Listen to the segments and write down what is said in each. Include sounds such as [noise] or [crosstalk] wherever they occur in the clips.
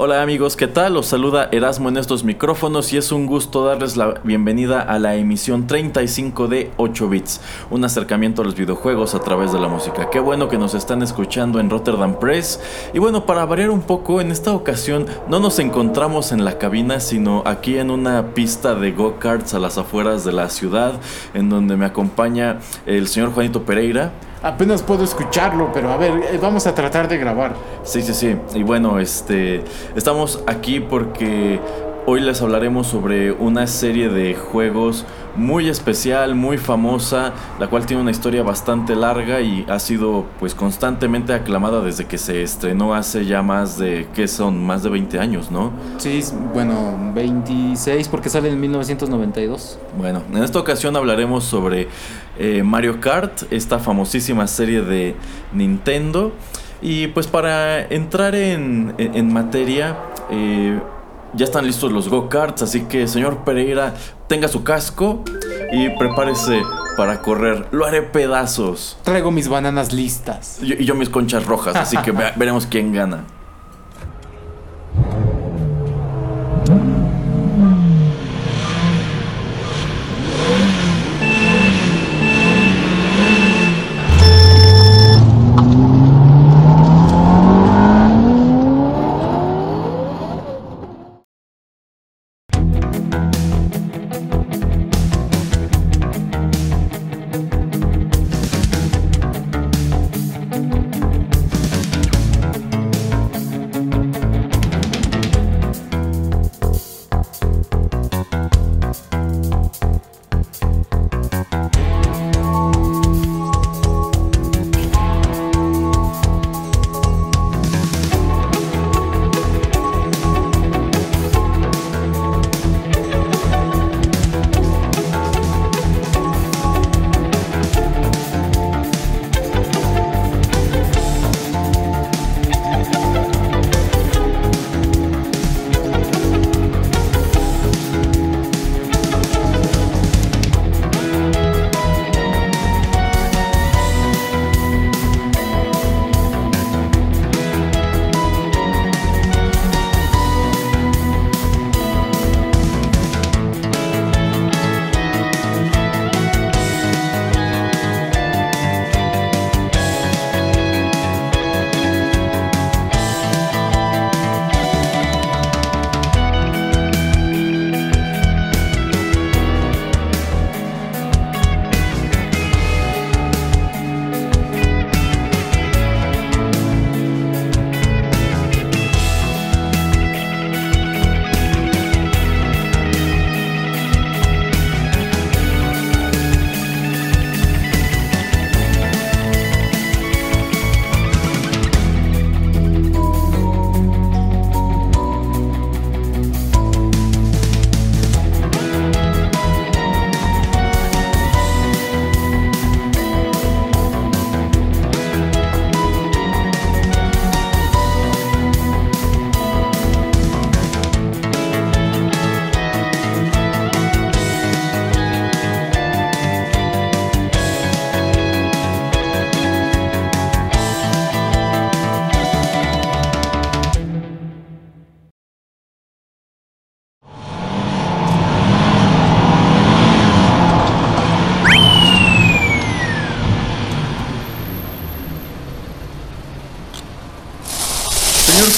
Hola amigos, ¿qué tal? Los saluda Erasmo en estos micrófonos y es un gusto darles la bienvenida a la emisión 35 de 8 bits, un acercamiento a los videojuegos a través de la música. Qué bueno que nos están escuchando en Rotterdam Press. Y bueno, para variar un poco, en esta ocasión no nos encontramos en la cabina, sino aquí en una pista de go-karts a las afueras de la ciudad, en donde me acompaña el señor Juanito Pereira. Apenas puedo escucharlo, pero a ver, eh, vamos a tratar de grabar. Sí, sí, sí. Y bueno, este estamos aquí porque hoy les hablaremos sobre una serie de juegos muy especial, muy famosa, la cual tiene una historia bastante larga y ha sido pues constantemente aclamada desde que se estrenó hace ya más de ¿qué son? Más de 20 años, ¿no? Sí, bueno, 26 porque sale en 1992. Bueno, en esta ocasión hablaremos sobre eh, Mario Kart, esta famosísima serie de Nintendo. Y pues para entrar en, en, materia, eh, ya están listos los go-karts, así que señor Pereira, tenga su casco y prepárese para correr. Lo haré pedazos. Traigo mis bananas listas. Y yo, mis conchas rojas, así que [laughs] veremos quién gana.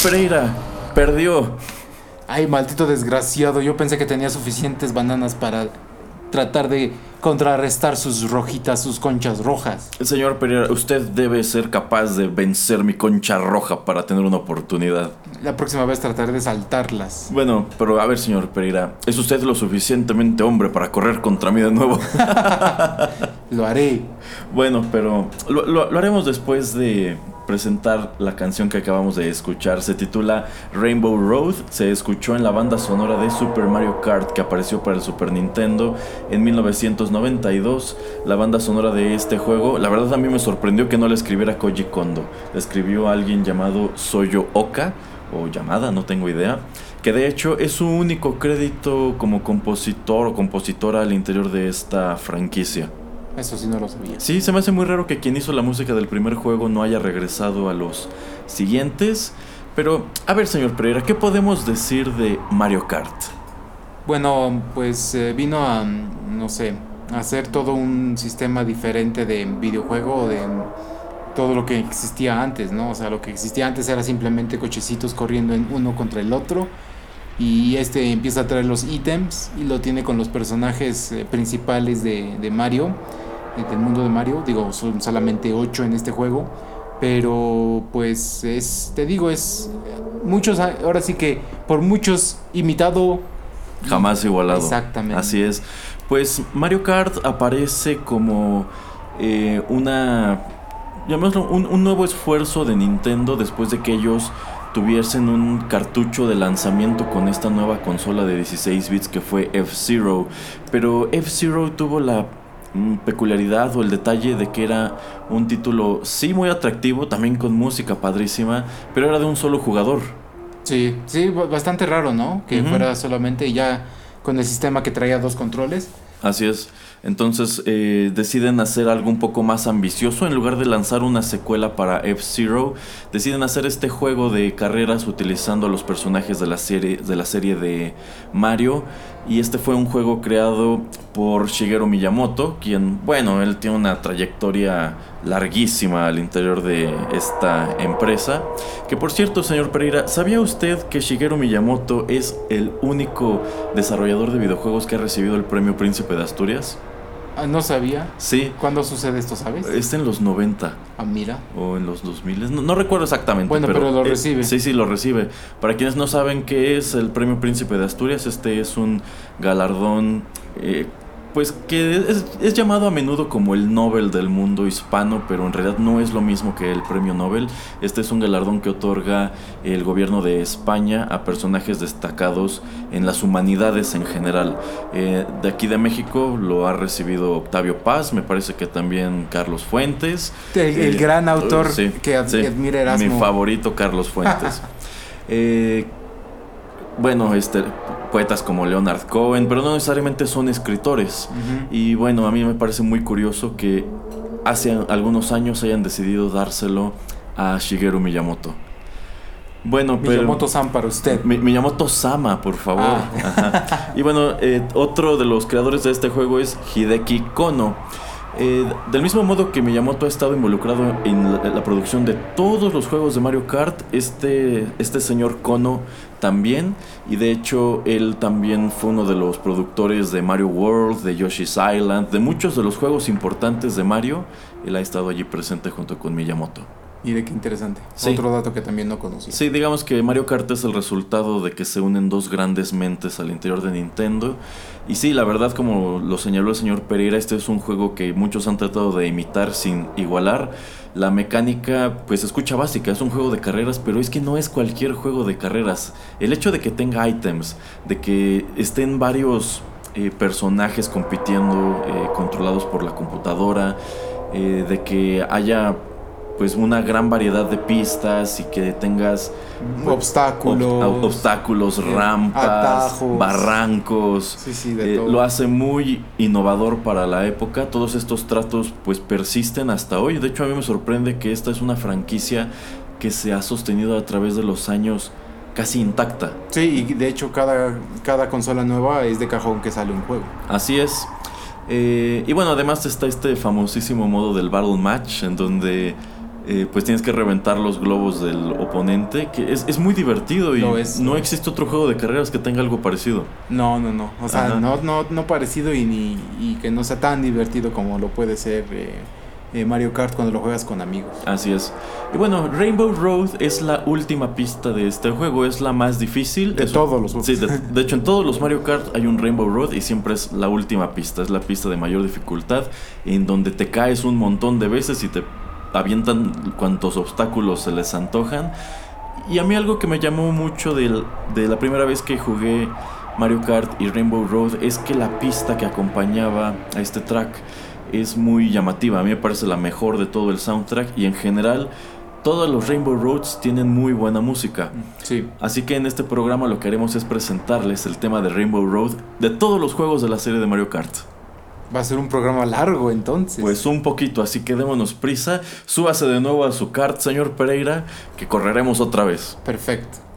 Pereira perdió. Ay, maldito desgraciado. Yo pensé que tenía suficientes bananas para tratar de contrarrestar sus rojitas, sus conchas rojas. Señor Pereira, usted debe ser capaz de vencer mi concha roja para tener una oportunidad. La próxima vez trataré de saltarlas. Bueno, pero a ver, señor Pereira, ¿es usted lo suficientemente hombre para correr contra mí de nuevo? [laughs] Lo haré. bueno, pero lo, lo- lo haremos después de presentar la canción que acabamos de escuchar. Se titula Rainbow Road. Se escuchó en la banda sonora de Super Mario Kart que apareció para el Super Nintendo en 1992. La banda sonora de este juego, la verdad a mí me sorprendió que no la escribiera Koji Kondo. La escribió alguien llamado Soyo Oka o llamada, no tengo idea. Que de hecho es su único crédito como compositor o compositora al interior de esta franquicia. Eso sí no lo sabía. Sí, se me hace muy raro que quien hizo la música del primer juego no haya regresado a los siguientes. Pero, a ver, señor Pereira, ¿qué podemos decir de Mario Kart? Bueno, pues eh, vino a, no sé, a hacer todo un sistema diferente de videojuego, de todo lo que existía antes, ¿no? O sea, lo que existía antes era simplemente cochecitos corriendo en uno contra el otro. Y este empieza a traer los ítems y lo tiene con los personajes eh, principales de, de Mario, del mundo de Mario. Digo, son solamente 8 en este juego. Pero pues es, te digo, es muchos, ahora sí que por muchos imitado Jamás igualado. Exactamente. Así es. Pues Mario Kart aparece como eh, una. llamémoslo, un, un nuevo esfuerzo de Nintendo después de que ellos tuviesen un cartucho de lanzamiento con esta nueva consola de 16 bits que fue F-Zero. Pero F-Zero tuvo la peculiaridad o el detalle de que era un título sí muy atractivo, también con música padrísima, pero era de un solo jugador. Sí, sí, ba- bastante raro, ¿no? Que fuera solamente ya con el sistema que traía dos controles. Así es. Entonces eh, deciden hacer algo un poco más ambicioso. En lugar de lanzar una secuela para F-Zero, deciden hacer este juego de carreras utilizando a los personajes de la serie de, la serie de Mario. Y este fue un juego creado por Shigeru Miyamoto, quien, bueno, él tiene una trayectoria larguísima al interior de esta empresa. Que por cierto, señor Pereira, ¿sabía usted que Shigeru Miyamoto es el único desarrollador de videojuegos que ha recibido el premio Príncipe de Asturias? Ah, no sabía. Sí, ¿Cuándo sucede esto, sabes? está en los 90 Ah, mira. o en los 2000, no, no recuerdo exactamente. Bueno, pero lo eh, recibe. sí, sí, lo recibe. Para quienes no saben qué es el Premio Príncipe de Asturias, este es un galardón, eh, pues que es, es llamado a menudo como el Nobel del mundo hispano, pero en realidad no es lo mismo que el Premio Nobel. Este es un galardón que otorga el gobierno de España a personajes destacados en las humanidades en general. Eh, de aquí de México lo ha recibido Octavio Paz, me parece que también Carlos Fuentes. El, el Eh, gran autor sí, que sí, admira Erasmo. Mi favorito, Carlos Fuentes. [laughs] Eh, bueno, este, poetas como Leonard Cohen, pero no necesariamente son escritores. Y bueno, a mí me parece muy curioso que hace algunos años hayan decidido dárselo a Shigeru Miyamoto. Bueno, pero... Miyamoto-san para usted. Mi- Miyamoto Sama, por favor. Ah. Ajá. Y bueno, eh, otro de los creadores de este juego es Hideki Kono. Eh, del mismo modo que Miyamoto ha estado involucrado en la, la producción de todos los juegos de Mario Kart, este, este señor Kono también. Y de hecho, él también fue uno de los productores de Mario World, de Yoshi's Island, de muchos de los juegos importantes de Mario. Él ha estado allí presente junto con Miyamoto. Mire qué interesante. Sí. Otro dato que también no conocía. Sí, digamos que Mario Kart es el resultado de que se unen dos grandes mentes al interior de Nintendo. Y sí, la verdad, como lo señaló el señor Pereira, este es un juego que muchos han tratado de imitar sin igualar. La mecánica, pues, escucha básica, es un juego de carreras, pero es que no es cualquier juego de carreras. El hecho de que tenga items, de que estén varios eh, personajes compitiendo, eh, controlados por la computadora, eh, de que haya pues una gran variedad de pistas y que tengas Obstáculos. ob- obstáculos, eh, rampas, atajos. barrancos. Sí, sí, de Eh, todo. lo hace muy innovador para la época. Todos estos tratos pues persisten hasta hoy. De hecho a mí me sorprende que esta es una franquicia que se ha sostenido a través de los años casi intacta. Sí, y de hecho cada, cada consola nueva es de cajón que sale un juego. Así es. Eh, y bueno, además está este famosísimo modo del Battle Match, en donde eh, pues tienes que reventar los globos del oponente, que es, es muy divertido y es. no existe otro juego de carreras que tenga algo parecido. No, no, no. O sea, no, no, no parecido y, ni, y que no sea tan divertido como lo puede ser eh, eh, Mario Kart cuando lo juegas con amigos. Así es. Y bueno, Rainbow Road es la última pista de este juego, es la más difícil. De Es- todos los juegos. Sí, de, de hecho en todos los Mario Kart hay un Rainbow Road y siempre es la última pista, es la pista de mayor dificultad, en donde te caes un montón de veces y te avientan cuantos obstáculos se les antojan. Y a mí algo que me llamó mucho de la primera vez que jugué Mario Kart y Rainbow Road es que la pista que acompañaba a este track es muy llamativa. A mí me parece la mejor de todo el soundtrack y en general todos los Rainbow Roads tienen muy buena música. Sí. Así que en este programa lo que haremos es presentarles el tema de Rainbow Road de todos los juegos de la serie de Mario Kart. Va a ser un programa largo entonces. Pues un poquito, así que démonos prisa. Súbase de nuevo a su kart, señor Pereira, que correremos otra vez. Perfecto.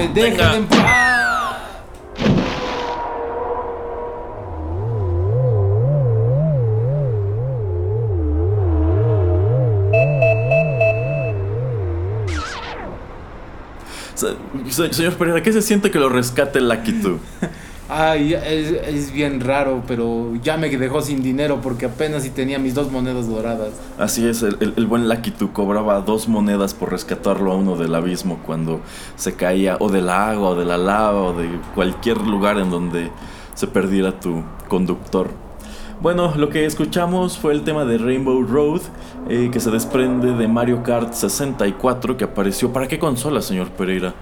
Empujar. Señor Pereira, ¿qué se siente que lo rescate Lucky 2? Ay, es, bien raro, pero ya me dejó sin dinero porque apenas si tenía mis dos monedas doradas. Así es, el, el, buen Lucky Tu cobraba dos monedas por rescatarlo a uno del abismo cuando se caía, o del agua, o de la lava, o de cualquier lugar en donde se perdiera tu conductor. Bueno, lo que escuchamos fue el tema de Rainbow Road, eh, que se desprende de Mario Kart 64, que apareció. ¿Para qué consola, señor Pereira?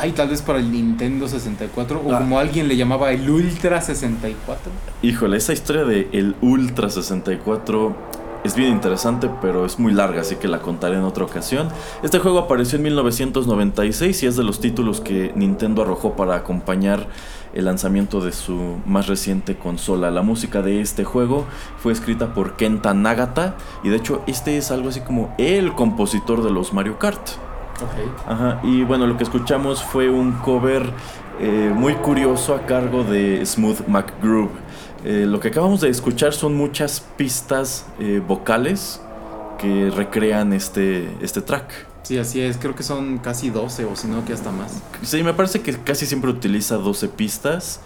Ay, tal vez para el Nintendo 64 o ah. como alguien le llamaba el Ultra 64. Híjole, esa historia de el Ultra 64 es bien interesante, pero es muy larga, así que la contaré en otra ocasión. Este juego apareció en 1996 y es de los títulos que Nintendo arrojó para acompañar el lanzamiento de su más reciente consola. La música de este juego fue escrita por Kenta Nagata y de hecho este es algo así como el compositor de los Mario Kart. Ajá, y bueno, lo que escuchamos fue un cover eh, muy curioso a cargo de Smooth McGroove. Eh, lo que acabamos de escuchar son muchas pistas eh, vocales que recrean este, este track. Sí, así es, creo que son casi 12 o si no que hasta más. Sí, me parece que casi siempre utiliza 12 pistas.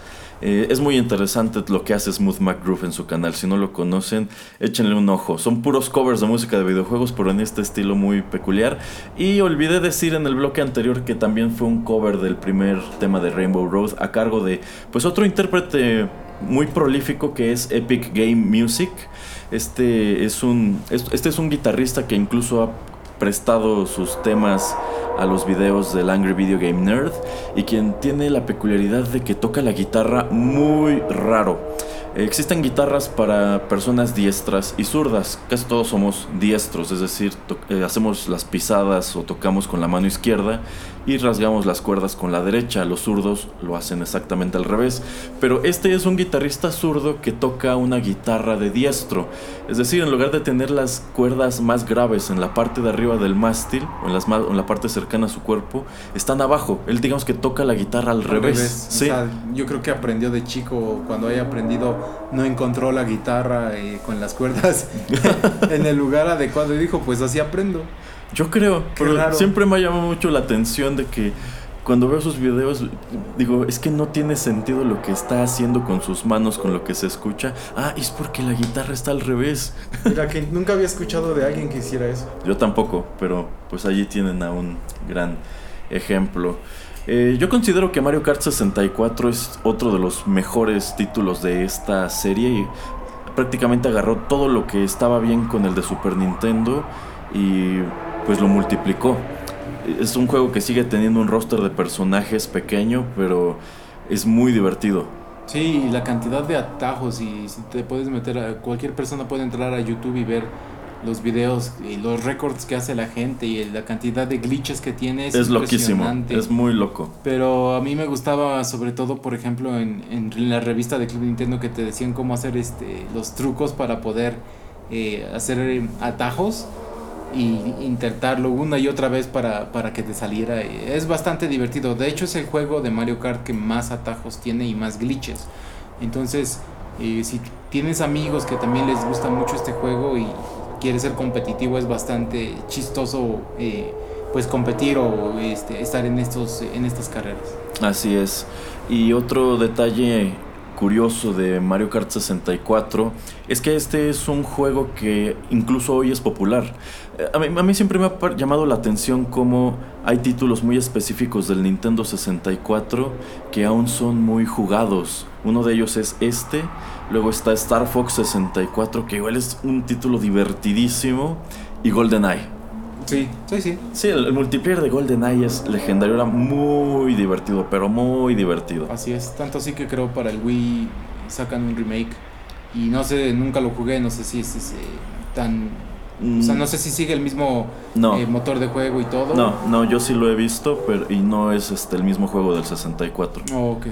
Eh, es muy interesante lo que hace Smooth McGroove en su canal. Si no lo conocen, échenle un ojo. Son puros covers de música de videojuegos, pero en este estilo muy peculiar. Y olvidé decir en el bloque anterior que también fue un cover del primer tema de Rainbow Road a cargo de pues otro intérprete muy prolífico que es Epic Game Music. Este es un, este es un guitarrista que incluso ha prestado sus temas a los videos del Angry Video Game Nerd y quien tiene la peculiaridad de que toca la guitarra muy raro. Existen guitarras para personas diestras y zurdas. Casi todos somos diestros, es decir, eh, hacemos las pisadas o tocamos con la mano izquierda y rasgamos las cuerdas con la derecha. Los zurdos lo hacen exactamente al revés. Pero este es un guitarrista zurdo que toca una guitarra de diestro. Es decir, en lugar de tener las cuerdas más graves en la parte de arriba del mástil o en, las, en la parte cercana a su cuerpo, están abajo. Él digamos que toca la guitarra al, revés. Sí. yo creo que aprendió de chico, cuando haya aprendido, no encontró la guitarra eh, con las cuerdas [laughs] en el lugar adecuado y dijo, pues así aprendo. Yo creo, pero siempre me ha llamado mucho la atención de que cuando veo sus videos, digo, es que no tiene sentido lo que está haciendo con sus manos, con lo que se escucha. Ah, es porque la guitarra está al revés. [laughs] Mira, que nunca había escuchado de alguien que hiciera eso. Yo tampoco, pero pues allí tienen a un gran ejemplo. Eh, yo considero que Mario Kart 64 es otro de los mejores títulos de esta serie y prácticamente agarró todo lo que estaba bien con el de Super Nintendo y pues lo multiplicó. Es un juego que sigue teniendo un roster de personajes pequeño, pero es muy divertido. Sí, la cantidad de atajos y si te puedes meter a cualquier persona puede entrar a YouTube y ver los videos y los récords que hace la gente y la cantidad de glitches que tiene es, loquísimo, es muy loco. Pero a mí me gustaba sobre todo, por ejemplo, en, en la revista de Club Nintendo que te decían cómo hacer este los trucos para poder eh, hacer atajos y intentarlo una y otra vez para, que te saliera. Es bastante divertido. De hecho es el juego de Mario Kart que más atajos tiene y más glitches. Entonces, eh, si tienes amigos que también les gusta mucho este juego y quieres ser competitivo, es bastante chistoso eh, pues competir o este, estar en, estos, en estas carreras. Así es. Y otro detalle curioso de Mario Kart 64 es que este es un juego que incluso hoy es popular. Eh, a mí, siempre me ha llamado la atención cómo hay títulos muy específicos del Nintendo 64 que aún son muy jugados. Uno de ellos es este, luego está Star Fox 64 que igual es un título divertidísimo y GoldenEye. Sí, sí, sí. Sí, el, multiplayer de GoldenEye es legendario, era muy divertido, pero muy divertido. Así es, tanto así que creo para el Wii sacan un remake y no sé, nunca lo jugué, no sé si es, eh, tan... O sea, mm. no sé si sigue el mismo eh, motor de juego y todo. No, no, yo sí lo he visto, pero y no es este el mismo juego del 64. Oh, ok.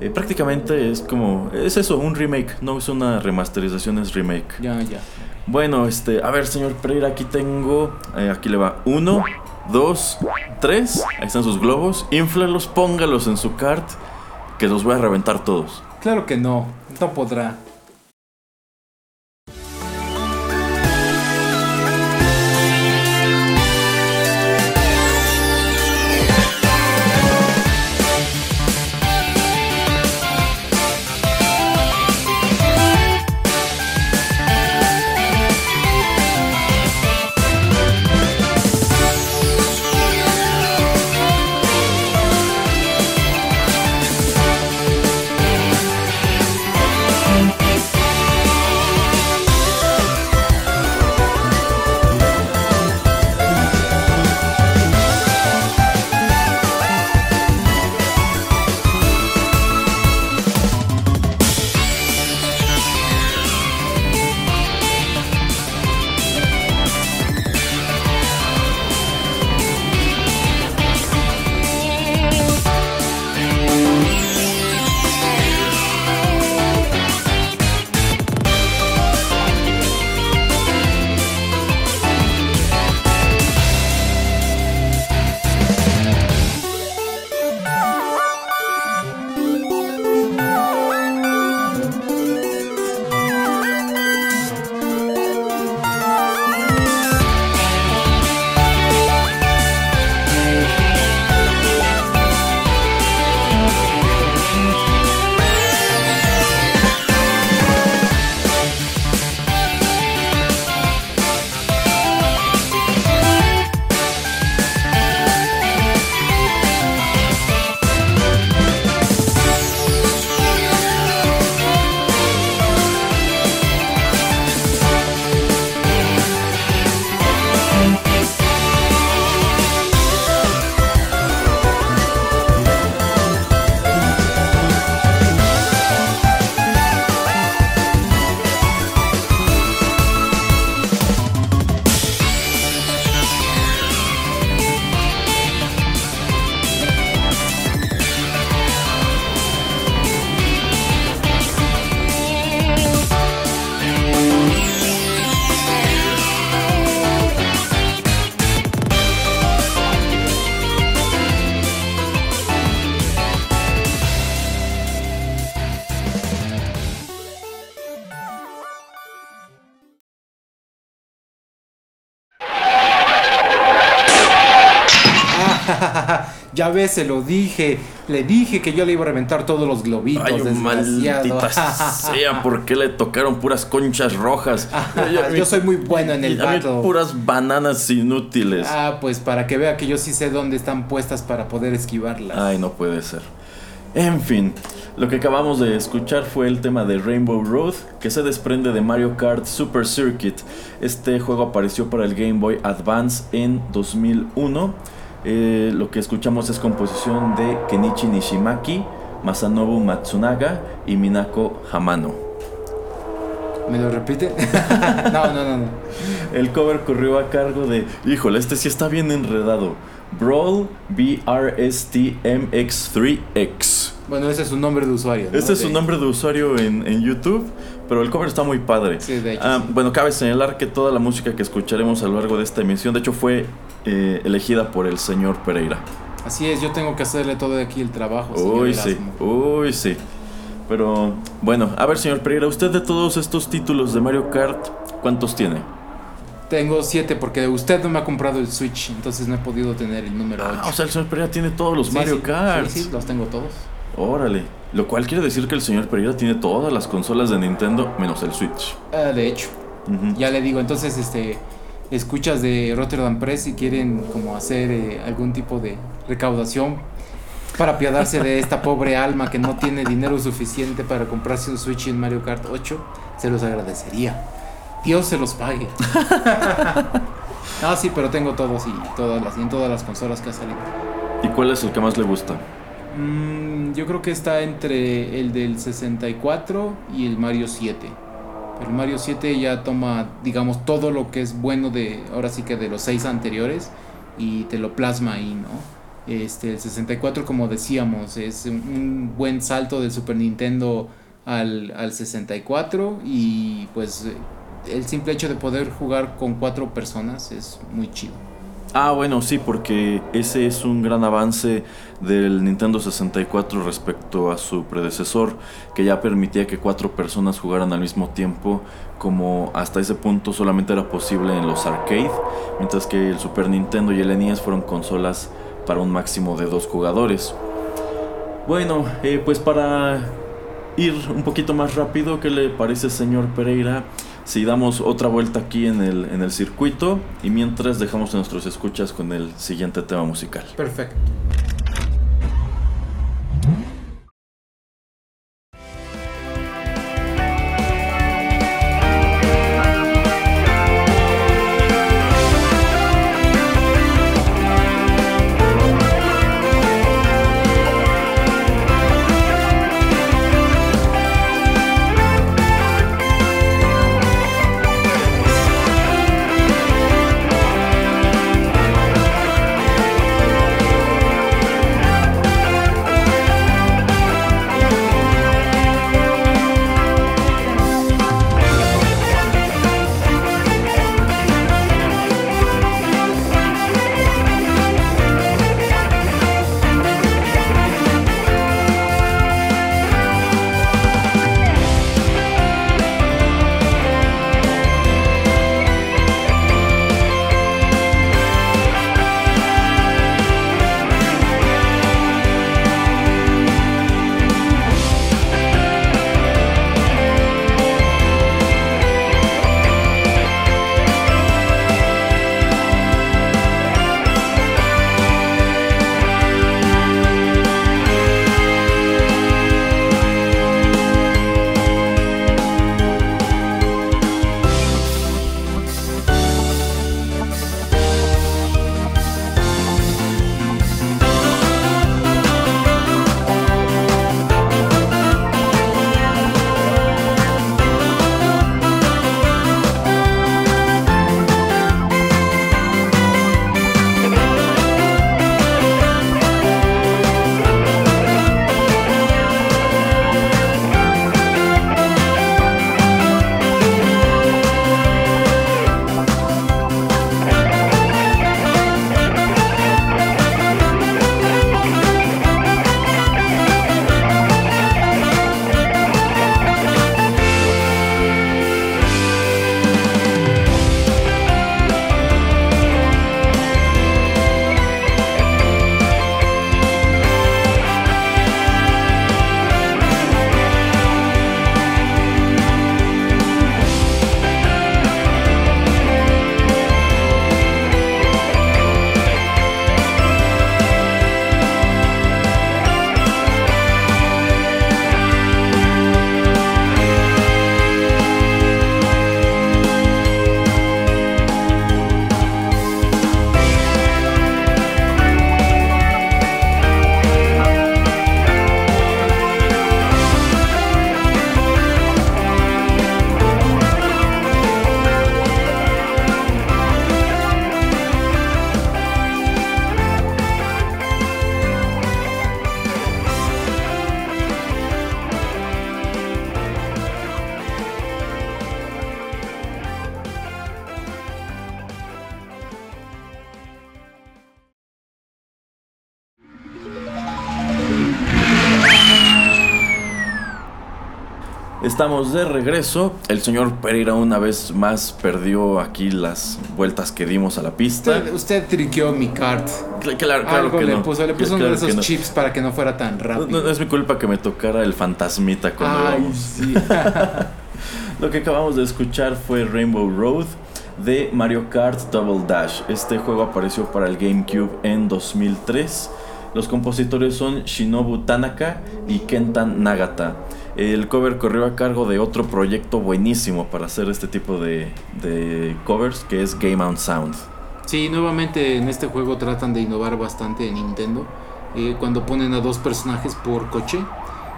Eh, prácticamente es como, es eso, un remake, no es una remasterización, es remake. Ya, ya. Bueno, este, a ver, señor Pereira, aquí tengo, eh, aquí le va, uno, dos, tres, ahí están sus globos, inflalos, póngalos en su cart, que los voy a reventar todos. Claro que no, no podrá. Ves, se lo dije. Le dije que yo le iba a reventar todos los globitos. Ay, maldita [laughs] sea, ¿por qué le tocaron puras conchas rojas? yo soy muy bueno en el battle. puras bananas inútiles. Ah, pues para que vea que yo sí sé dónde están puestas para poder esquivarlas. Ay, no puede ser. En fin, lo que acabamos de escuchar fue el tema de Rainbow Road, que se desprende de Mario Kart Super Circuit. Este juego apareció para el Game Boy Advance en 2001. Eh, lo que escuchamos es composición de Kenichi Nishimaki, Masanobu Matsunaga y Minako Hamano. ¿Me lo repite? [laughs] no, no, no, no. El cover corrió a cargo de. Híjole, este sí está bien enredado. Brawl BRSTMX3X. Bueno, ese es su nombre de usuario. ¿no? Este es su nombre de usuario en, en YouTube, pero el cover está muy padre. Sí, de hecho, Ah, sí. Bueno, cabe señalar que toda la música que escucharemos a lo largo de esta emisión, de hecho, fue eh, elegida por el señor Pereira. Así es, yo tengo que hacerle todo de aquí el trabajo. señor Uy, sí, uy, sí. Pero bueno, a ver, señor Pereira, usted de todos estos títulos de Mario Kart, ¿cuántos tiene? Tengo siete porque usted no me ha comprado el Switch, entonces no he podido tener el número 8. Ah, o sea, el señor Pereira tiene todos los Mario Kart. Sí, sí, los tengo todos. Órale. Lo cual quiere decir que el señor Pereira tiene todas las consolas de Nintendo menos el Switch. Ah, de hecho, ya le digo, entonces este escuchas de Rotterdam Press y quieren como hacer eh, algún tipo de recaudación para apiadarse de esta [laughs] pobre alma que no tiene dinero suficiente para comprarse un Switch en Mario Kart 8, se los agradecería. Dios se los pague. [laughs] Ah, sí, pero tengo todos y todas las y en todas las consolas que ha salido. ¿Y cuál es el que más le gusta? Mm, yo creo que está entre el del 64 y el Mario 7. Pero el Mario 7 ya toma, digamos, todo lo que es bueno de, ahora sí que de los seis anteriores y te lo plasma ahí, ¿no? Este, el 64, como decíamos, es un, buen salto del Super Nintendo al, al 64 y pues el simple hecho de poder jugar con cuatro personas es muy chido. Ah, bueno, sí, porque ese es un gran avance del Nintendo 64 respecto a su predecesor, que ya permitía que cuatro personas jugaran al mismo tiempo, como hasta ese punto solamente era posible en los arcade, mientras que el Super Nintendo y el NES fueron consolas para un máximo de dos jugadores. Bueno, eh, pues para ir un poquito más rápido, ¿qué le parece, señor Pereira? Si damos otra vuelta aquí en el, en el circuito y mientras dejamos a nuestros escuchas con el siguiente tema musical. Perfecto. Estamos de regreso. El señor Pereira una vez más perdió aquí las vueltas que dimos a la pista. Usted, usted triqueó mi cart. Cl- Claro, claro Algo que le no. puso, le puso uno de esos no. chips para que no fuera tan rápido. no- no es mi culpa que me tocara el fantasmita cuando Ay, sí. [laughs] Lo que acabamos de escuchar fue Rainbow Road de Mario Kart Double Dash. Este juego apareció para el GameCube en 2003. Los compositores son Shinobu Tanaka y Kentan Nagata. El cover corrió a cargo de otro proyecto buenísimo para hacer este tipo de, covers, que es Game on Sound. Sí, nuevamente en este juego tratan de innovar bastante en Nintendo. eh, cuando ponen a dos personajes por coche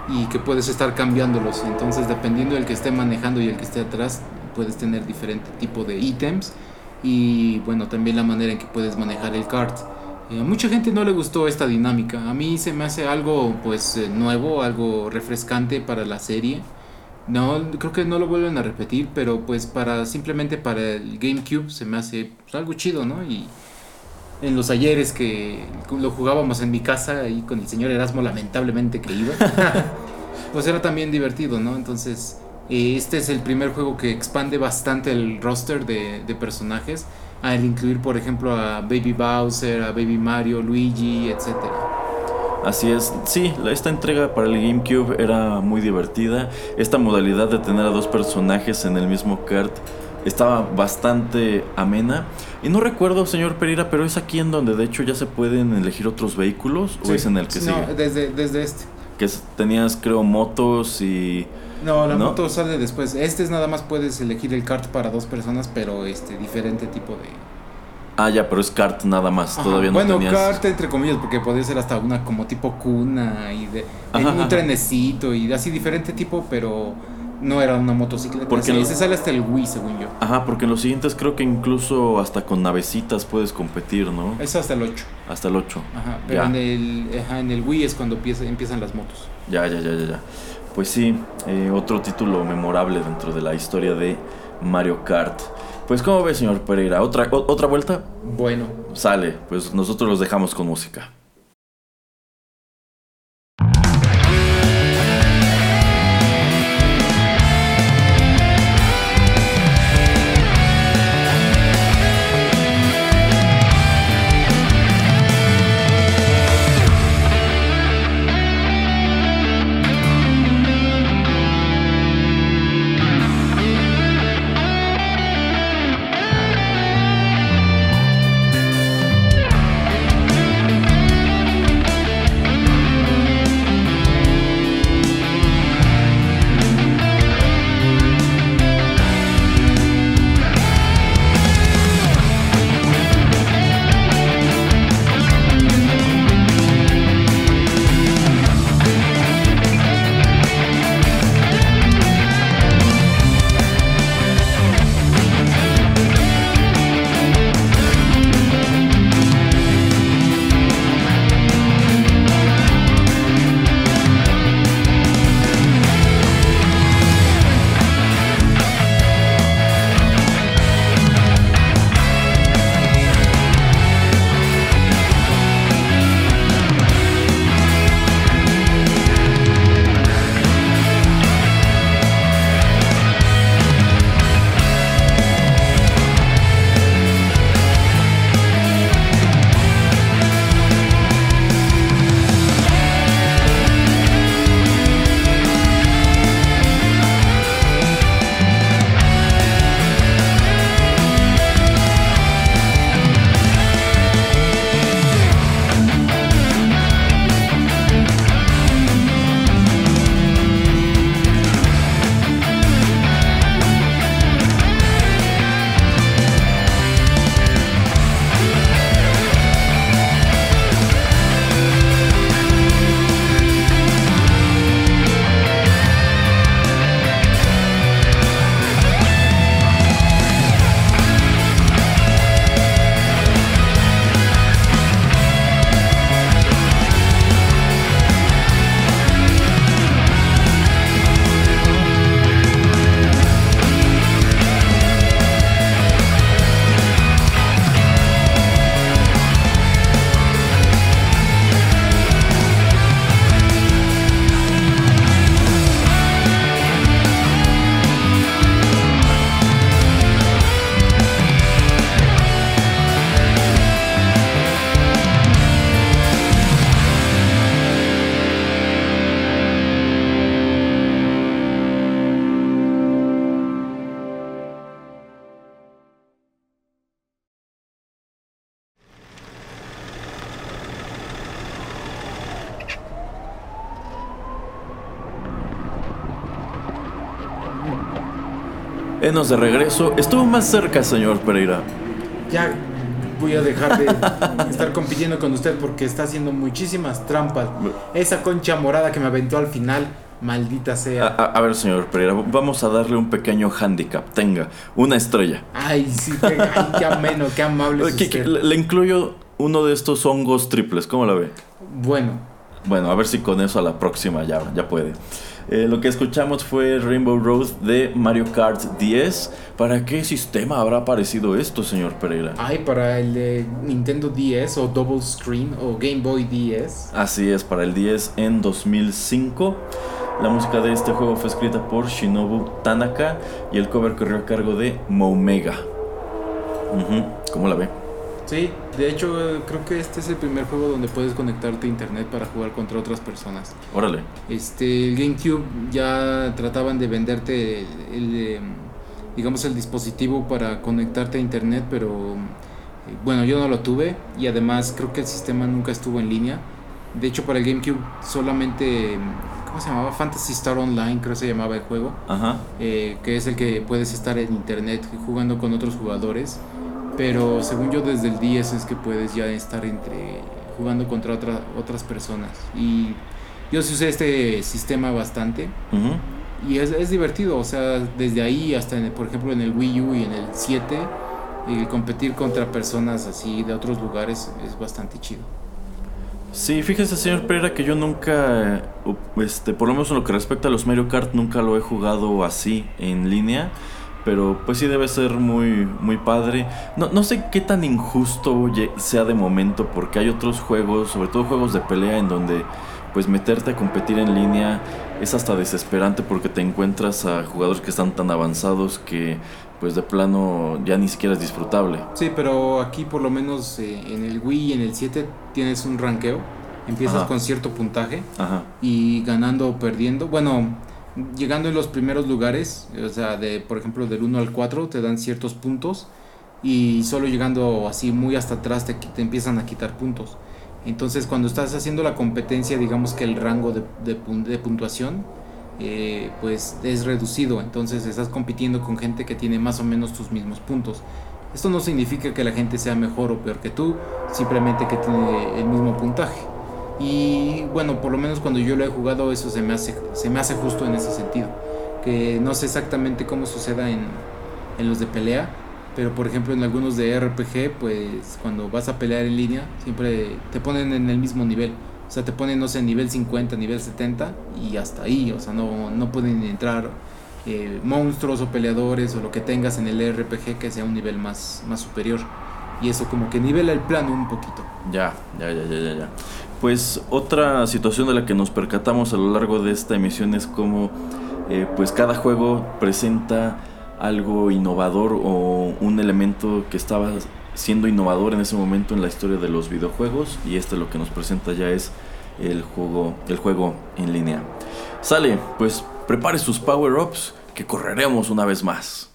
y que puedes estar cambiándolos. Entonces, dependiendo del que esté manejando y el que esté atrás, puedes tener diferente tipo de ítems. Y bueno, también la manera en que puedes manejar el kart. Eh, a mucha gente no le gustó esta dinámica. A mí se me hace algo pues eh, nuevo, algo refrescante para la serie. No, creo que no lo vuelven a repetir, pero pues para simplemente para el GameCube se me hace pues, algo chido, ¿no? Y en los ayeres que lo jugábamos en mi casa ahí con el señor Erasmo lamentablemente que iba, [laughs] pues era también divertido, ¿no? Entonces, eh, este es el primer juego que expande bastante el roster de, de personajes, al incluir, por ejemplo, a Baby Bowser, a Baby Mario, Luigi, etcétera. Así es, sí, esta entrega para el GameCube era muy divertida. Esta modalidad de tener a dos personajes en el mismo kart estaba bastante amena. Y no recuerdo, señor Pereira, pero es aquí en donde de hecho ya se pueden elegir otros vehículos o Sí. es en el que no, sigue. desde, desde este. Que tenías, creo, motos y. No, la ¿No? moto sale después. Este es nada más puedes elegir el kart para dos personas, pero este diferente tipo de. Ah, ya, pero es kart nada más. Ajá. Todavía no bueno, tenías. kart entre comillas, porque podría ser hasta una como tipo cuna y de Ajá, en un ajá. trenecito y así diferente tipo, pero no era una motocicleta. Porque lo- ese sale hasta el Wii, según yo. Ajá, porque en los siguientes creo que incluso hasta con navecitas puedes competir, ¿no? Es hasta el 8. Hasta el 8. Ajá, pero Ya. en el ajá, en el Wii es cuando empieza- empiezan las motos. Ya, ya, ya, ya, ya. Pues sí, eh, otro título memorable dentro de la historia de Mario Kart. Pues, ¿cómo ve, señor Pereira? ¿Otra, o- ¿Otra vuelta? Bueno, Sale, pues nosotros los dejamos con música. De regreso. Estuvo más cerca, señor Pereira. Ya voy a dejar de [laughs] estar compitiendo con usted porque está haciendo muchísimas trampas. Esa concha morada que me aventó al final, maldita sea. A, ver, señor Pereira, vamos a darle un pequeño handicap. Tenga, una estrella. Ay, sí, qué, ay, qué ameno, qué amable es [laughs] ¿Qué- qué- usted. le, le incluyo uno de estos hongos triples, ¿cómo la ve? Bueno, Bueno, a ver si con eso a la próxima ya, ya puede. Eh, lo que escuchamos fue Rainbow Road de Mario Kart 10. ¿Para qué sistema habrá aparecido esto, señor Pereira? ay, para el de Nintendo DS o Double Screen o Game Boy DS. Así es, para el 10 en 2005. La música de este juego fue escrita por Shinobu Tanaka y el cover corrió a cargo de Moumega. Ujú, ¿Cómo la ve? Sí, de hecho creo que este es el primer juego donde puedes conectarte a internet para jugar contra otras personas. Órale. Este, el GameCube ya trataban de venderte el, el, eh, digamos el dispositivo para conectarte a internet, pero eh, bueno, yo no lo tuve y además creo que el sistema nunca estuvo en línea. De hecho, para el GameCube solamente ¿cómo se llamaba? Fantasy Star Online, creo que se llamaba el juego, Ajá. eh, que es el que puedes estar en internet jugando con otros jugadores. Pero según yo desde el 10 es que puedes ya estar entre jugando contra otra- otras personas. Y yo sí usé este sistema bastante y es, es divertido, o sea, desde ahí hasta en el- por ejemplo en el Wii U y en el 7 el competir contra personas así de otros lugares es bastante chido. Sí, fíjese, señor Pereira, que yo nunca, eh, este, por lo menos en lo que respecta a los Mario Kart, nunca lo he jugado así en línea. Pero pues sí debe ser muy, muy padre. No, no sé qué tan injusto sea de momento, porque hay otros juegos, sobre todo juegos de pelea, en donde pues meterte a competir en línea es hasta desesperante porque te encuentras a jugadores que están tan avanzados que pues de plano ya ni siquiera es disfrutable. Sí, pero aquí por lo menos eh, en el Wii y en el 7 tienes un ranqueo, empiezas Ajá. con cierto puntaje Ajá. y ganando o perdiendo. Bueno, llegando en los primeros lugares, o sea, de por ejemplo del 1 al 4 te dan ciertos puntos y solo llegando así muy hasta atrás te, te empiezan a quitar puntos. Entonces cuando estás haciendo la competencia, digamos que el rango de, de de puntuación eh, pues es reducido, entonces estás compitiendo con gente que tiene más o menos tus mismos puntos. Esto no significa que la gente sea mejor o peor que tú, simplemente que tiene el mismo puntaje. Y bueno, por lo menos cuando yo lo he jugado eso se me hace, se me hace justo en ese sentido. Que no sé exactamente cómo suceda en, en los de pelea, pero por ejemplo en algunos de RPG, pues cuando vas a pelear en línea, siempre te ponen en el mismo nivel. O sea, te ponen, no sé, nivel 50, nivel 70 y hasta ahí. O sea, no, no pueden entrar eh, monstruos o peleadores o lo que tengas en el RPG que sea un nivel más, más superior. Y eso como que nivela el plano un poquito. Ya, ya, ya, ya, ya. Pues otra situación de la que nos percatamos a lo largo de esta emisión es como eh, pues cada juego presenta algo innovador o un elemento que estaba siendo innovador en ese momento en la historia de los videojuegos y este lo que nos presenta ya es el juego, el juego en línea. Sale, pues prepare sus power-ups que correremos una vez más.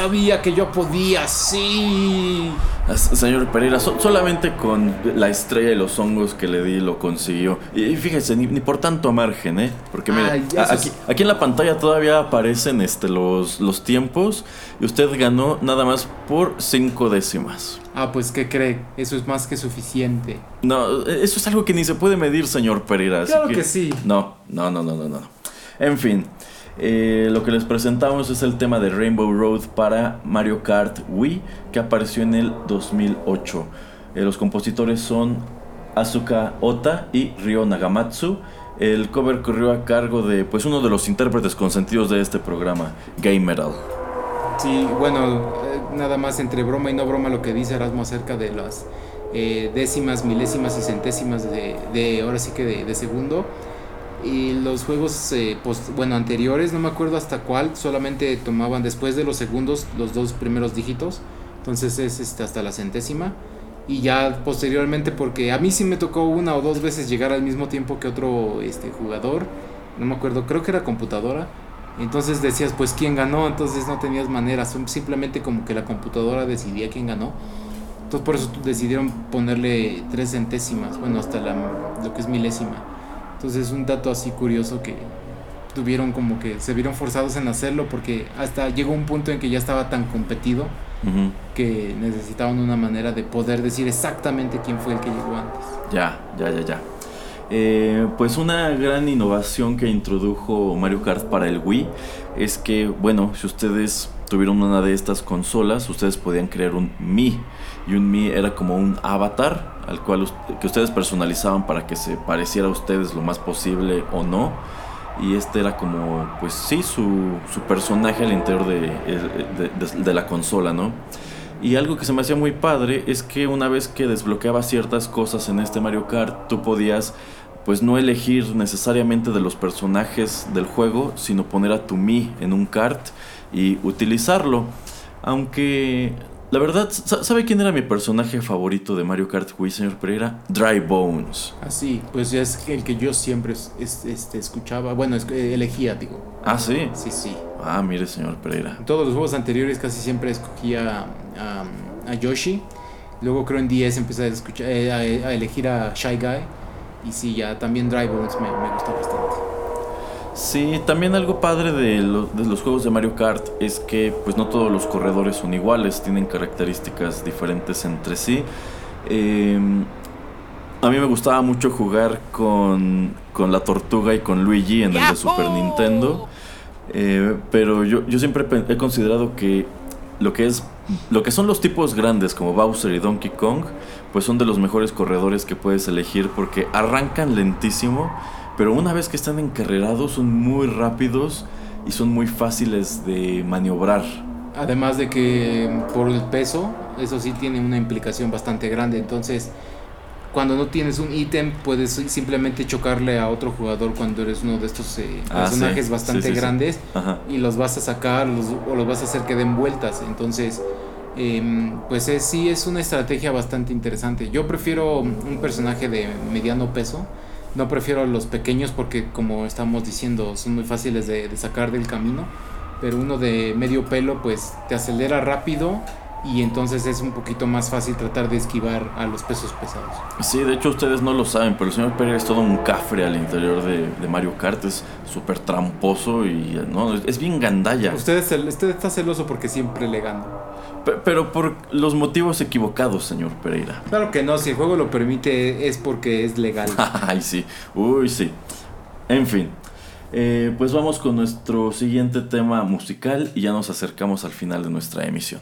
Sabía que yo podía, sí. Señor Pereira, solamente con la estrella y los hongos que le di lo consiguió. Y fíjese, ni, por tanto margen, ¿eh? Porque mira, aquí, en la pantalla todavía aparecen este, los, los tiempos y usted ganó nada más por cinco décimas. Ah, pues ¿qué cree? Eso es más que suficiente. No, eso es algo que ni se puede medir, señor Pereira. Claro que, sí. No, no, no, no, no, no. En fin. Eh, lo que les presentamos es el tema de Rainbow Road para Mario Kart Wii que apareció en el 2008. Eh, los compositores son Asuka Ota y Ryo Nagamatsu. El cover corrió a cargo de pues uno de los intérpretes consentidos de este programa, Game Metal. Sí, bueno, eh, nada más entre broma y no broma lo que dice Erasmo acerca de las décimas, milésimas y centésimas de, ahora sí que de segundo y los juegos eh, bueno anteriores no me acuerdo hasta cuál solamente tomaban después de los segundos los dos primeros dígitos. Entonces es este, hasta la centésima. Y ya posteriormente porque a mí sí me tocó una o dos veces llegar al mismo tiempo que otro este jugador. No me acuerdo creo que era computadora. Entonces decías pues quién ganó entonces no tenías manera simplemente como que la computadora decidía quién ganó. Entonces por eso decidieron ponerle tres centésimas bueno hasta la lo que es milésima entonces es un dato así curioso que tuvieron como que se vieron forzados en hacerlo porque hasta llegó un punto en que ya estaba tan competido que necesitaban una manera de poder decir exactamente quién fue el que llegó antes. Ya, ya, ya, ya. Eh, pues una gran innovación que introdujo Mario Kart para el Wii es que, bueno, si ustedes tuvieron una de estas consolas, ustedes podían crear un Mi. Y un Mi era como un avatar al cual que ustedes personalizaban para que se pareciera a ustedes lo más posible o no. Y este era como, pues sí, su, su personaje al interior de, de, la consola, ¿no? Y algo que se me hacía muy padre es que una vez que desbloqueaba ciertas cosas en este Mario Kart, tú podías pues no elegir necesariamente de los personajes del juego, sino poner a tu Mi en un kart y utilizarlo. Aunque la verdad, ¿sabe quién era mi personaje favorito de Mario Kart Wii, señor Pereira? Dry Bones. Ah, sí, pues es el que yo siempre este, escuchaba, bueno, eh, elegía, digo. Ah, sí. Sí, sí. Ah, mire, señor Pereira. En todos los juegos anteriores casi siempre escogía a, Yoshi. Luego creo en 10 empecé a, escuchar, eh, a, elegir a Shy Guy. Y sí, ya también Dry Bones me, me gustó bastante. Sí, también algo padre de, los juegos de Mario Kart es que pues no todos los corredores son iguales, tienen características diferentes entre sí. Em, a mí me gustaba mucho jugar con, la tortuga y con Luigi en el de Super Nintendo. Eh, pero yo, yo siempre he considerado que lo que es lo que son los tipos grandes como Bowser y Donkey Kong, pues son de los mejores corredores que puedes elegir porque arrancan lentísimo pero una vez que están encarrerados son muy rápidos y son muy fáciles de maniobrar. Además de que por el peso, eso sí tiene una implicación bastante grande. Entonces, cuando no tienes un ítem, puedes simplemente chocarle a otro jugador cuando eres uno de estos eh, ah, personajes bastante grandes y los vas a sacar o los vas a hacer que den vueltas. Entonces, em, pues sí es una estrategia bastante interesante. Yo prefiero un personaje de mediano peso no prefiero los pequeños porque como estamos diciendo son muy fáciles de, sacar del camino. Pero uno de medio pelo pues te acelera rápido y entonces es un poquito más fácil tratar de esquivar a los pesos pesados. Sí, de hecho ustedes no lo saben, pero el señor Pérez es todo un cafre al interior de, Mario Kart, es súper tramposo y no, es bien gandalla. Usted, usted está celoso porque siempre le gano. Pero por los motivos equivocados, señor Pereira. Claro que no, si el juego lo permite es porque es legal. [laughs] Ay, sí. Uy, sí. En fin. Eh, pues vamos con nuestro siguiente tema musical y ya nos acercamos al final de nuestra emisión.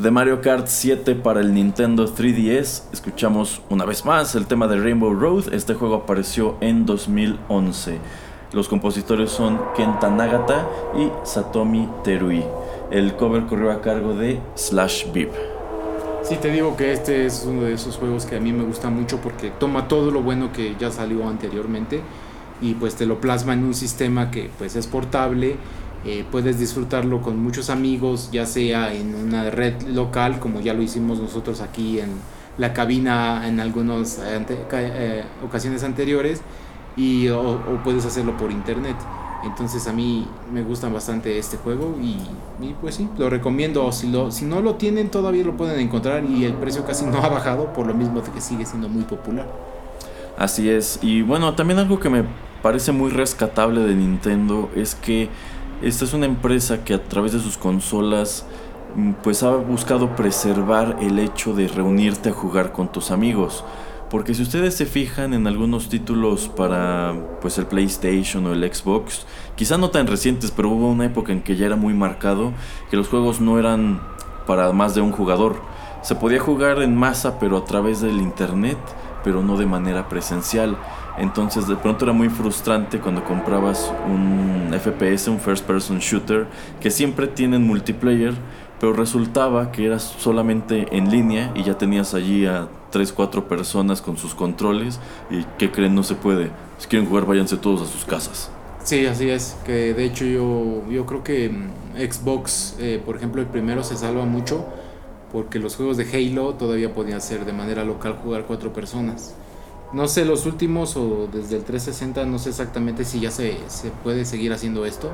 De Mario Kart 7 para el Nintendo 3DS, escuchamos una vez más el tema de Rainbow Road. Este juego apareció en 2011. Los compositores son Kenta Nagata y Satomi Terui. El cover corrió a cargo de Slash Beep. Sí, te digo que este es uno de esos juegos que a mí me gusta mucho porque toma todo lo bueno que ya salió anteriormente y pues te lo plasma en un sistema que pues es portable eh, puedes disfrutarlo con muchos amigos, ya sea en una red local, como ya lo hicimos nosotros aquí en la cabina en algunas eh, ocasiones anteriores, y, o, puedes hacerlo por internet. Entonces a mí me gusta bastante este juego y, pues sí, lo recomiendo. Si, lo, si no lo tienen todavía lo pueden encontrar y el precio casi no ha bajado por lo mismo de que sigue siendo muy popular. Así es. Y bueno, también algo que me parece muy rescatable de Nintendo es que esta es una empresa que a través de sus consolas mm, pues ha buscado preservar el hecho de reunirte a jugar con tus amigos. Porque si ustedes se fijan en algunos títulos para pues el PlayStation o el Xbox, quizá no tan recientes, pero hubo una época en que ya era muy marcado que los juegos no eran para más de un jugador. Se podía jugar en masa, pero a través del internet, pero no de manera presencial. Entonces de pronto era muy frustrante cuando comprabas un FPS, un first person shooter, que siempre tienen multiplayer, pero resultaba que eras solamente en línea y ya tenías allí a 3, 4 personas con sus controles y que creen no se puede. Si quieren jugar váyanse todos a sus casas. Sí, así es, que de hecho yo, yo creo que mm, Xbox, eh, por ejemplo, el primero se salva mucho porque los juegos de Halo todavía podían ser de manera local jugar cuatro personas. No sé los últimos o desde el 360, no sé exactamente si ya se, se puede seguir haciendo esto,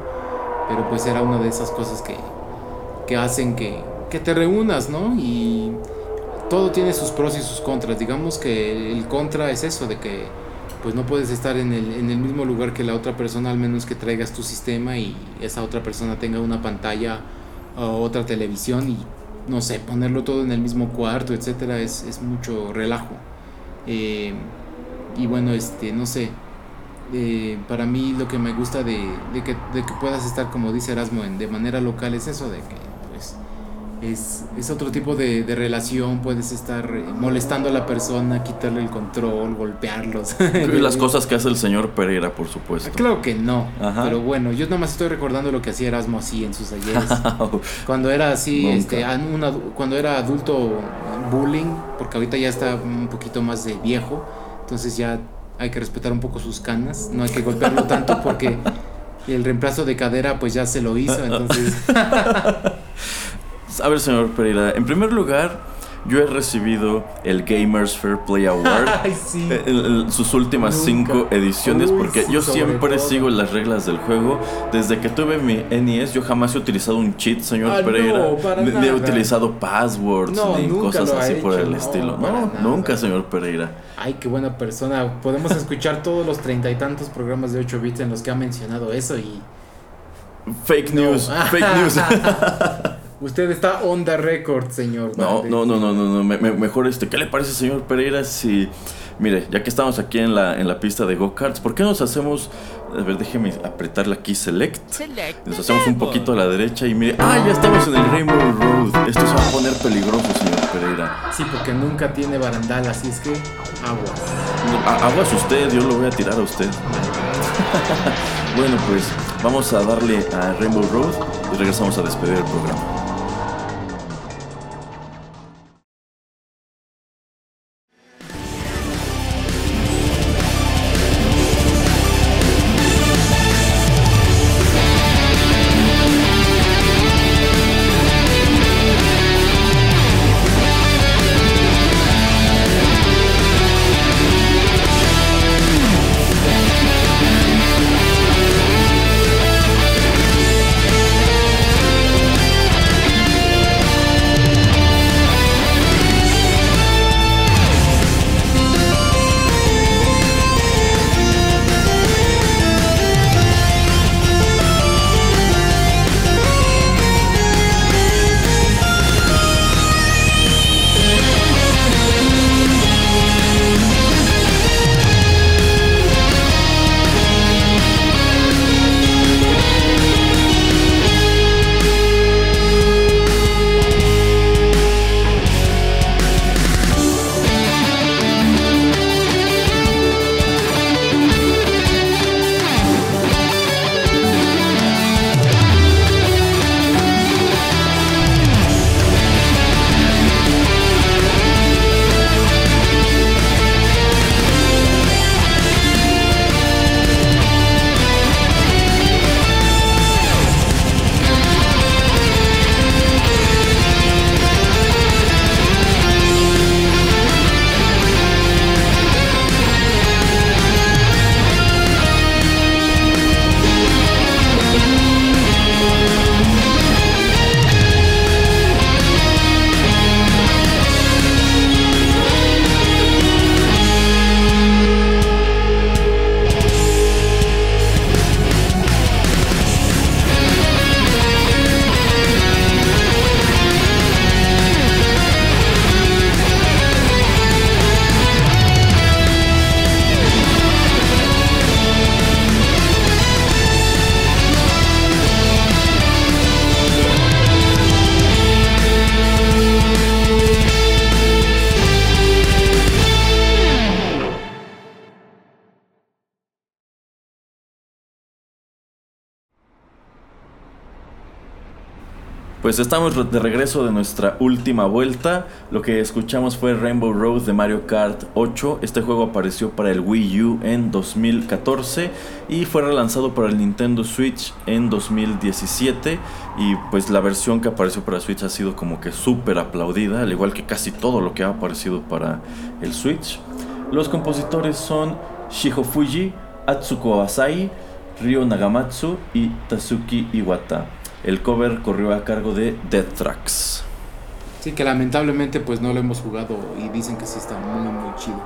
pero pues era una de esas cosas que, que hacen que, que te reúnas, ¿no? Y todo tiene sus pros y sus contras. Digamos que el contra es eso, de que pues no puedes estar en el, en el mismo lugar que la otra persona, al menos que traigas tu sistema y esa otra persona tenga una pantalla o otra televisión y no sé, ponerlo todo en el mismo cuarto, etcétera, es, es mucho relajo. Eh, y bueno, este, no sé, eh, para mí lo que me gusta de, que, de, que, puedas estar, como dice Erasmo, en, de manera local es eso, de que pues, es, es otro tipo de, de, relación, puedes estar eh, molestando a la persona, quitarle el control, golpearlos. [laughs] las cosas que hace el señor Pereira, por supuesto. Claro que no, pero bueno, yo nada más estoy recordando lo que hacía Erasmo así en sus [laughs] ayeres. cuando era así, este, cuando era adulto bullying, porque ahorita ya está un poquito más de viejo entonces ya hay que respetar un poco sus canas, no hay que golpearlo tanto porque el reemplazo de cadera pues ya se lo hizo, entonces... [laughs] A ver, señor Pereira, en primer lugar, yo he recibido el Gamers Fair Play Award [laughs] en, sus últimas cinco ediciones porque yo siempre sigo las reglas del juego. Desde que tuve mi NES, yo jamás he utilizado un cheat, señor ah, Pereira. ni, he utilizado passwords ni cosas así por el estilo. No, nunca, señor Pereira. Ay, qué buena persona. Podemos escuchar todos los treinta y tantos programas de 8 bits en los que ha mencionado eso y. Fake news, fake news. [laughs] Usted está on the record, señor. No, no, no, no, no, no. mejor este, ¿qué le parece, señor Pereira, si... Mire, ya que estamos aquí en la, en la pista de go-karts, ¿por qué nos hacemos... A ver, déjeme apretarle aquí select. select. Nos hacemos un poquito a la derecha y mire... ¡Ah, ya estamos en el Rainbow Road! Esto se va a poner peligroso, señor Pereira. Sí, porque nunca tiene barandal, así es que aguas. aguas usted, yo lo voy a tirar a usted. [laughs] bueno, pues vamos a darle a Rainbow Road y regresamos a despedir el programa. Pues estamos de regreso de nuestra última vuelta. Lo que escuchamos fue Rainbow Road de Mario Kart 8. Este juego apareció para el Wii U en 2014 y fue relanzado para el Nintendo Switch en 2017. Y pues la versión que apareció para Switch ha sido como que súper aplaudida, al igual que casi todo lo que ha aparecido para el Switch. Los compositores son Shiho Fuji, Atsuko Asai, Ryo Nagamatsu y Tatsuki Iwata. El cover corrió a cargo de Dead Tracks. Sí, que lamentablemente pues no lo hemos jugado y dicen que sí está muy muy chido.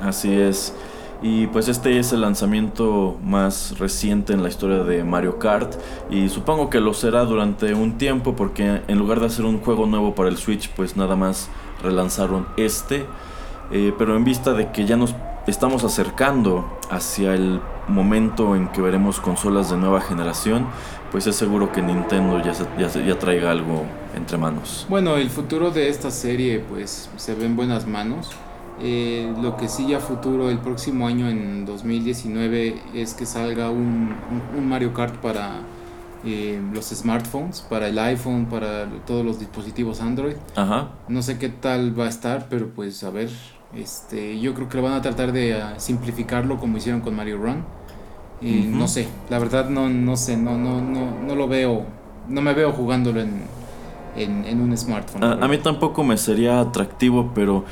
Así es. Y pues este es el lanzamiento más reciente en la historia de Mario Kart y supongo que lo será durante un tiempo porque en lugar de hacer un juego nuevo para el Switch pues nada más relanzaron este. Eh, pero en vista de que ya nos estamos acercando hacia el momento en que veremos consolas de nueva generación, pues es seguro que Nintendo ya, ya, ya, traiga algo entre manos. Bueno, el futuro de esta serie pues se ve en buenas manos. Eh, lo que sí ya futuro el próximo año en 2019 es que salga un, un, Mario Kart para eh, los smartphones, para el iPhone, para todos los dispositivos Android. Ajá. No sé qué tal va a estar, pero pues a ver. Este, yo creo que lo van a tratar de ah, simplificarlo como hicieron con Mario Run. Y no sé, la verdad no, no sé, no, no, no, no lo veo, no me veo jugándolo en, en, un smartphone. A, mí tampoco me sería atractivo, pero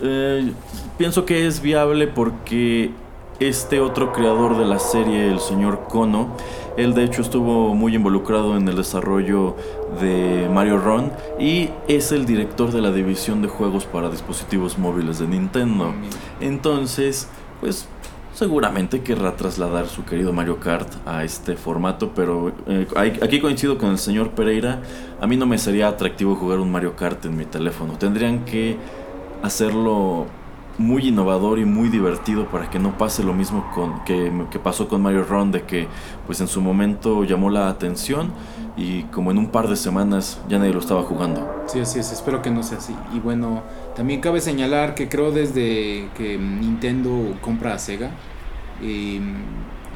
eh, pienso que es viable porque este otro creador de la serie, el señor Kono, él de hecho estuvo muy involucrado en el desarrollo de Mario Run y es el director de la división de juegos para dispositivos móviles de Nintendo. Entonces, pues seguramente querrá trasladar su querido Mario Kart a este formato, pero eh, aquí coincido con el señor Pereira, a mí no me sería atractivo jugar un Mario Kart en mi teléfono, tendrían que hacerlo muy innovador y muy divertido para que no pase lo mismo con, que, que, pasó con Mario Run, de que pues en su momento llamó la atención y como en un par de semanas ya nadie lo estaba jugando. Sí, así es, espero que no sea así. Y bueno, también cabe señalar que creo desde que Nintendo compra a Sega, y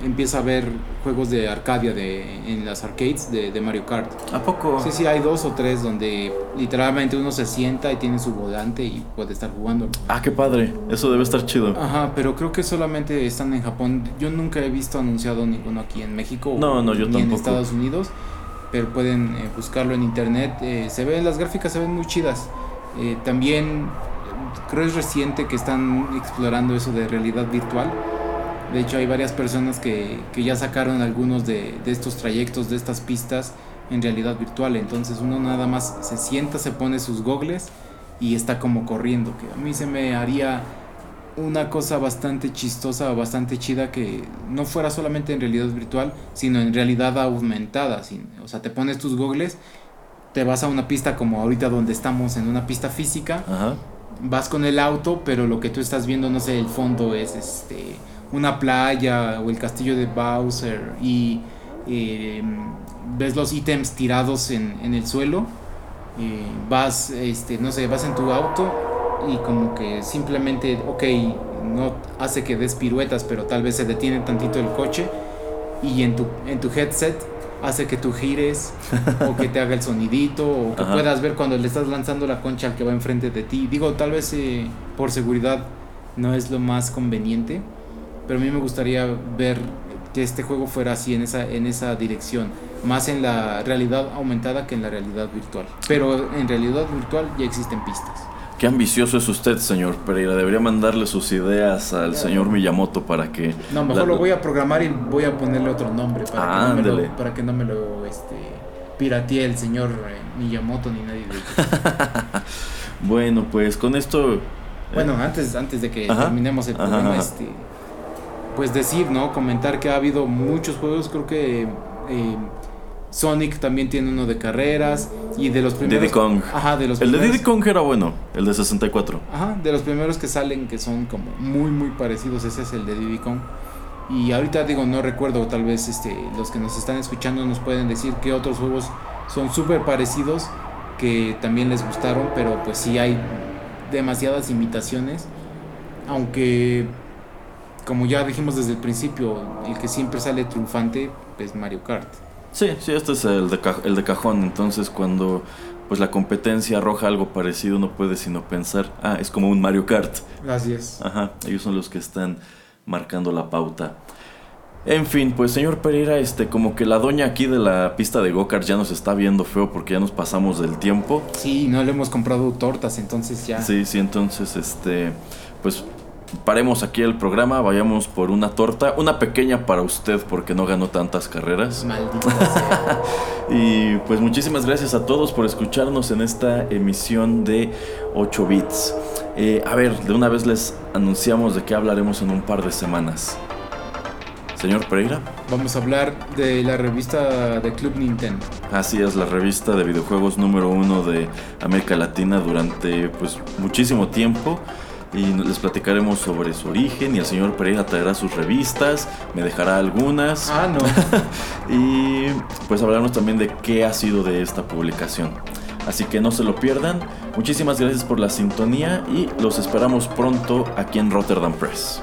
empieza a ver juegos de Arcadia de, en las arcades de, Mario Kart. ¿A poco? Sí, sí, hay dos o tres donde literalmente uno se sienta y tiene su volante y puede estar jugando. Ah, qué padre, eso debe estar chido. Ajá, pero creo que solamente están en Japón. Yo nunca he visto anunciado ninguno aquí en México. No, no, yo ni en Estados Unidos, pero pueden eh, buscarlo en internet. Eh, se ven, las gráficas se ven muy chidas. Eh, también creo es reciente que están explorando eso de realidad virtual de hecho, hay varias personas que, que ya sacaron algunos de, de, estos trayectos, de estas pistas en realidad virtual. Entonces uno nada más se sienta, se pone sus gogles y está como corriendo. Que a mí se me haría una cosa bastante chistosa, bastante chida que no fuera solamente en realidad virtual, sino en realidad aumentada. O sea, te pones tus gogles, te vas a una pista como ahorita donde estamos, en una pista física. Vas con el auto, pero lo que tú estás viendo, no sé, el fondo es este una playa o el castillo de Bowser y eh, ves los ítems tirados en, en el suelo, eh, vas, este, no sé, vas en tu auto y como que simplemente, ok, no hace que des piruetas, pero tal vez se detiene tantito el coche y en tu, en tu headset hace que tú gires o que te haga el sonidito o que puedas ver cuando le estás lanzando la concha al que va enfrente de ti. Digo, tal vez eh, por seguridad no es lo más conveniente, pero a mí me gustaría ver que este juego fuera así en esa, en esa dirección, más en la realidad aumentada que en la realidad virtual. Pero en realidad virtual ya existen pistas. Qué ambicioso es usted, señor Pereira. Debería mandarle sus ideas al señor Miyamoto para que... No, mejor lo voy a programar y voy a ponerle otro nombre para, que, no me lo, para que no me lo este, piratee el señor eh, Miyamoto ni nadie de [laughs] Bueno, pues con esto... Bueno, eh, antes, antes de que terminemos el programa, este pues decir, ¿no? Comentar que ha habido muchos juegos, creo que eh, Sonic también tiene uno de carreras y de los primeros... Diddy Kong. Ajá, de los El de Diddy Kong era bueno, el de 64. Ajá, de los primeros que salen que son como muy muy parecidos, ese es el de Diddy Kong. Y ahorita digo, no recuerdo, tal vez este, los que nos están escuchando nos pueden decir que otros juegos son súper parecidos que también les gustaron, pero pues sí hay demasiadas imitaciones. Aunque como ya dijimos desde el principio, el que siempre sale triunfante es Mario Kart. Sí, sí, este es el de, el de cajón. Entonces, cuando pues la competencia arroja algo parecido, no puede sino pensar, ah, es como un Mario Kart. Así es. Ajá, ellos son los que están marcando la pauta. En fin, pues señor Pereira, este, como que la doña aquí de la pista de go ya nos está viendo feo porque ya nos pasamos del tiempo. Sí, no le hemos comprado tortas, entonces ya. Sí, sí, entonces, este, pues paremos aquí el programa, vayamos por una torta, una pequeña para usted porque no ganó tantas carreras. Maldita sea. [laughs] y pues muchísimas gracias a todos por escucharnos en esta emisión de 8 bits. Eh, a ver, de una vez les anunciamos de qué hablaremos en un par de semanas. Señor Pereira. Vamos a hablar de la revista de Club Nintendo. Así es, la revista de videojuegos número uno de América Latina durante pues muchísimo tiempo y les platicaremos sobre su origen y el señor Pereira traerá sus revistas, me dejará algunas. Ah, no. [laughs] y pues hablaremos también de qué ha sido de esta publicación. Así que no se lo pierdan. Muchísimas gracias por la sintonía y los esperamos pronto aquí en Rotterdam Press.